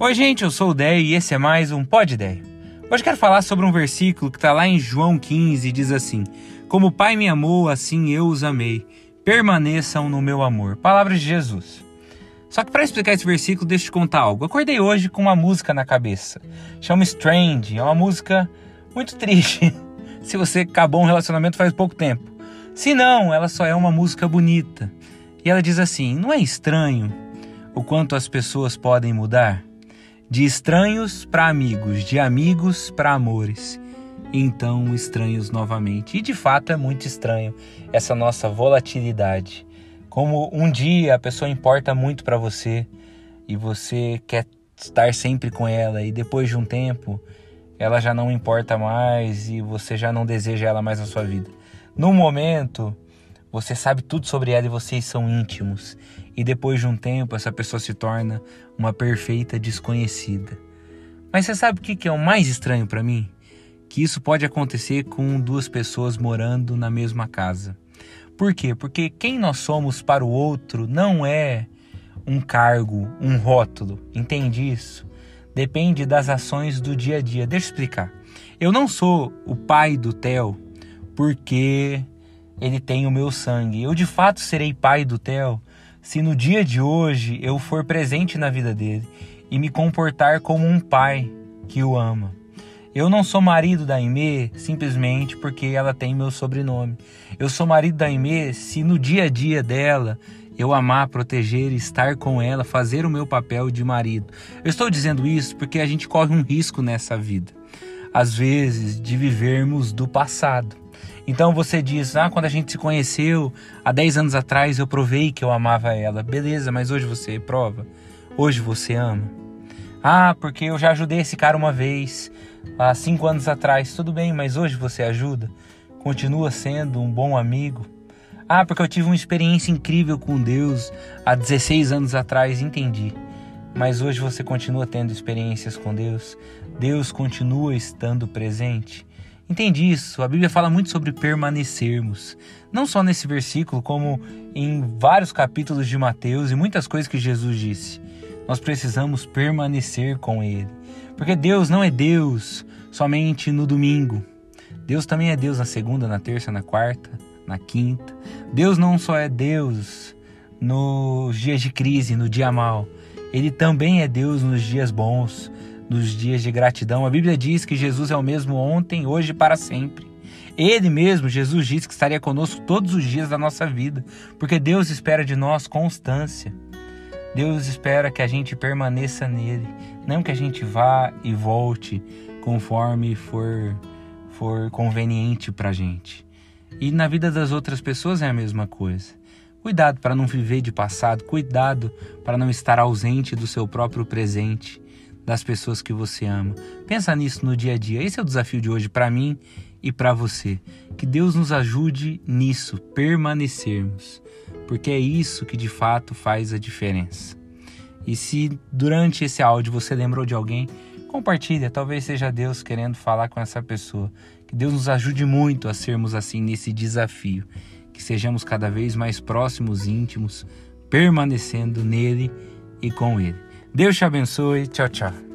Oi, gente, eu sou o Déio e esse é mais um Pod Déio. Hoje quero falar sobre um versículo que está lá em João 15 e diz assim: Como o Pai me amou, assim eu os amei. Permaneçam no meu amor. Palavras de Jesus. Só que para explicar esse versículo, deixa eu te contar algo. acordei hoje com uma música na cabeça. Chama Strange. É uma música muito triste. Se você acabou um relacionamento faz pouco tempo. Se não, ela só é uma música bonita. E ela diz assim: Não é estranho o quanto as pessoas podem mudar? De estranhos para amigos, de amigos para amores, então estranhos novamente. E de fato é muito estranho essa nossa volatilidade. Como um dia a pessoa importa muito para você e você quer estar sempre com ela e depois de um tempo ela já não importa mais e você já não deseja ela mais na sua vida. No momento, você sabe tudo sobre ela e vocês são íntimos. E depois de um tempo, essa pessoa se torna uma perfeita desconhecida. Mas você sabe o que é o mais estranho para mim? Que isso pode acontecer com duas pessoas morando na mesma casa. Por quê? Porque quem nós somos para o outro não é um cargo, um rótulo. Entende isso? Depende das ações do dia a dia. Deixa eu explicar. Eu não sou o pai do Theo porque ele tem o meu sangue. Eu de fato serei pai do Theo se no dia de hoje eu for presente na vida dele e me comportar como um pai que o ama. Eu não sou marido da Aimee simplesmente porque ela tem meu sobrenome. Eu sou marido da Aimee se no dia a dia dela eu amar, proteger, estar com ela, fazer o meu papel de marido. Eu estou dizendo isso porque a gente corre um risco nessa vida, às vezes, de vivermos do passado. Então você diz: Ah, quando a gente se conheceu há 10 anos atrás, eu provei que eu amava ela. Beleza, mas hoje você prova? Hoje você ama? Ah, porque eu já ajudei esse cara uma vez, há 5 anos atrás. Tudo bem, mas hoje você ajuda? Continua sendo um bom amigo? Ah, porque eu tive uma experiência incrível com Deus há 16 anos atrás. Entendi. Mas hoje você continua tendo experiências com Deus? Deus continua estando presente? Entende isso? A Bíblia fala muito sobre permanecermos. Não só nesse versículo, como em vários capítulos de Mateus e muitas coisas que Jesus disse. Nós precisamos permanecer com Ele. Porque Deus não é Deus somente no domingo. Deus também é Deus na segunda, na terça, na quarta, na quinta. Deus não só é Deus nos dias de crise, no dia mal. Ele também é Deus nos dias bons, nos dias de gratidão. A Bíblia diz que Jesus é o mesmo ontem, hoje e para sempre. Ele mesmo, Jesus, disse que estaria conosco todos os dias da nossa vida, porque Deus espera de nós constância. Deus espera que a gente permaneça nele, não que a gente vá e volte conforme for, for conveniente para gente. E na vida das outras pessoas é a mesma coisa. Cuidado para não viver de passado, cuidado para não estar ausente do seu próprio presente das pessoas que você ama. Pensa nisso no dia a dia. Esse é o desafio de hoje para mim e para você. Que Deus nos ajude nisso, permanecermos, porque é isso que de fato faz a diferença. E se durante esse áudio você lembrou de alguém, compartilha, talvez seja Deus querendo falar com essa pessoa. Que Deus nos ajude muito a sermos assim nesse desafio, que sejamos cada vez mais próximos, íntimos, permanecendo nele e com ele. Deus te abençoe. Tchau, tchau.